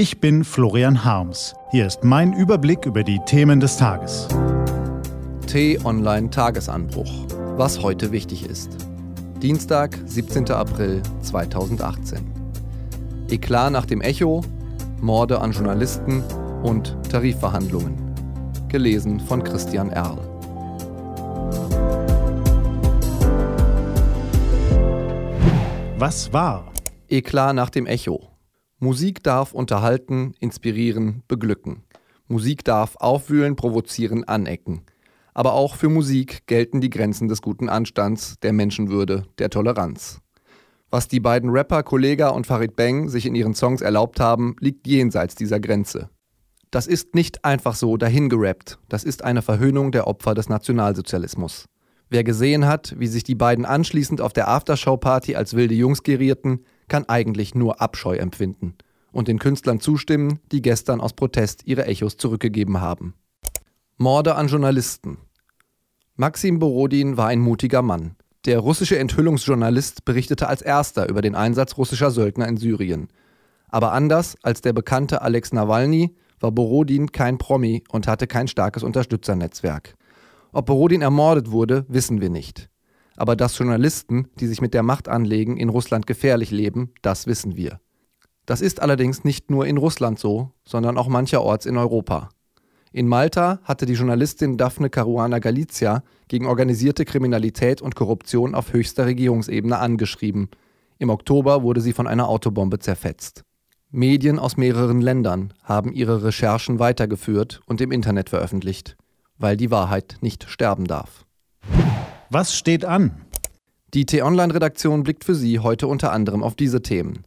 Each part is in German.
Ich bin Florian Harms. Hier ist mein Überblick über die Themen des Tages. T-Online Tagesanbruch. Was heute wichtig ist. Dienstag, 17. April 2018. Eklat nach dem Echo, Morde an Journalisten und Tarifverhandlungen. Gelesen von Christian Erl. Was war? Eklat nach dem Echo. Musik darf unterhalten, inspirieren, beglücken. Musik darf aufwühlen, provozieren, anecken. Aber auch für Musik gelten die Grenzen des guten Anstands, der Menschenwürde, der Toleranz. Was die beiden Rapper Kollega und Farid Bang sich in ihren Songs erlaubt haben, liegt jenseits dieser Grenze. Das ist nicht einfach so dahingerappt, das ist eine Verhöhnung der Opfer des Nationalsozialismus. Wer gesehen hat, wie sich die beiden anschließend auf der Aftershow-Party als wilde Jungs gerierten, kann eigentlich nur Abscheu empfinden und den Künstlern zustimmen, die gestern aus Protest ihre Echos zurückgegeben haben. Morde an Journalisten. Maxim Borodin war ein mutiger Mann. Der russische Enthüllungsjournalist berichtete als erster über den Einsatz russischer Söldner in Syrien. Aber anders als der bekannte Alex Nawalny war Borodin kein Promi und hatte kein starkes Unterstützernetzwerk. Ob Borodin ermordet wurde, wissen wir nicht. Aber dass Journalisten, die sich mit der Macht anlegen, in Russland gefährlich leben, das wissen wir. Das ist allerdings nicht nur in Russland so, sondern auch mancherorts in Europa. In Malta hatte die Journalistin Daphne Caruana Galizia gegen organisierte Kriminalität und Korruption auf höchster Regierungsebene angeschrieben. Im Oktober wurde sie von einer Autobombe zerfetzt. Medien aus mehreren Ländern haben ihre Recherchen weitergeführt und im Internet veröffentlicht weil die Wahrheit nicht sterben darf. Was steht an? Die T-Online-Redaktion blickt für Sie heute unter anderem auf diese Themen.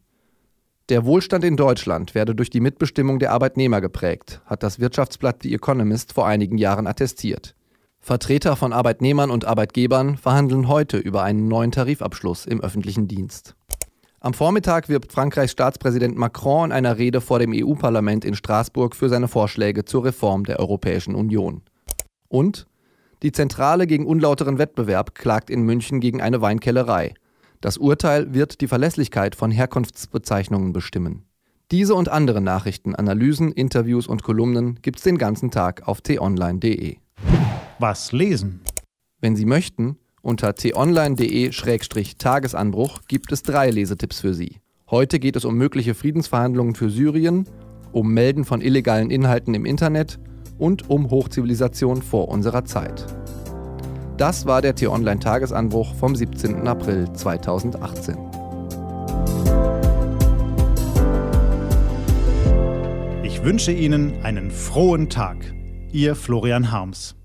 Der Wohlstand in Deutschland werde durch die Mitbestimmung der Arbeitnehmer geprägt, hat das Wirtschaftsblatt The Economist vor einigen Jahren attestiert. Vertreter von Arbeitnehmern und Arbeitgebern verhandeln heute über einen neuen Tarifabschluss im öffentlichen Dienst. Am Vormittag wirbt Frankreichs Staatspräsident Macron in einer Rede vor dem EU-Parlament in Straßburg für seine Vorschläge zur Reform der Europäischen Union. Und die Zentrale gegen unlauteren Wettbewerb klagt in München gegen eine Weinkellerei. Das Urteil wird die Verlässlichkeit von Herkunftsbezeichnungen bestimmen. Diese und andere Nachrichten, Analysen, Interviews und Kolumnen gibt's den ganzen Tag auf t-online.de. Was lesen? Wenn Sie möchten, unter t-online.de-tagesanbruch gibt es drei Lesetipps für Sie. Heute geht es um mögliche Friedensverhandlungen für Syrien, um Melden von illegalen Inhalten im Internet und um Hochzivilisation vor unserer Zeit. Das war der T-Online-Tagesanbruch vom 17. April 2018. Ich wünsche Ihnen einen frohen Tag. Ihr Florian Harms.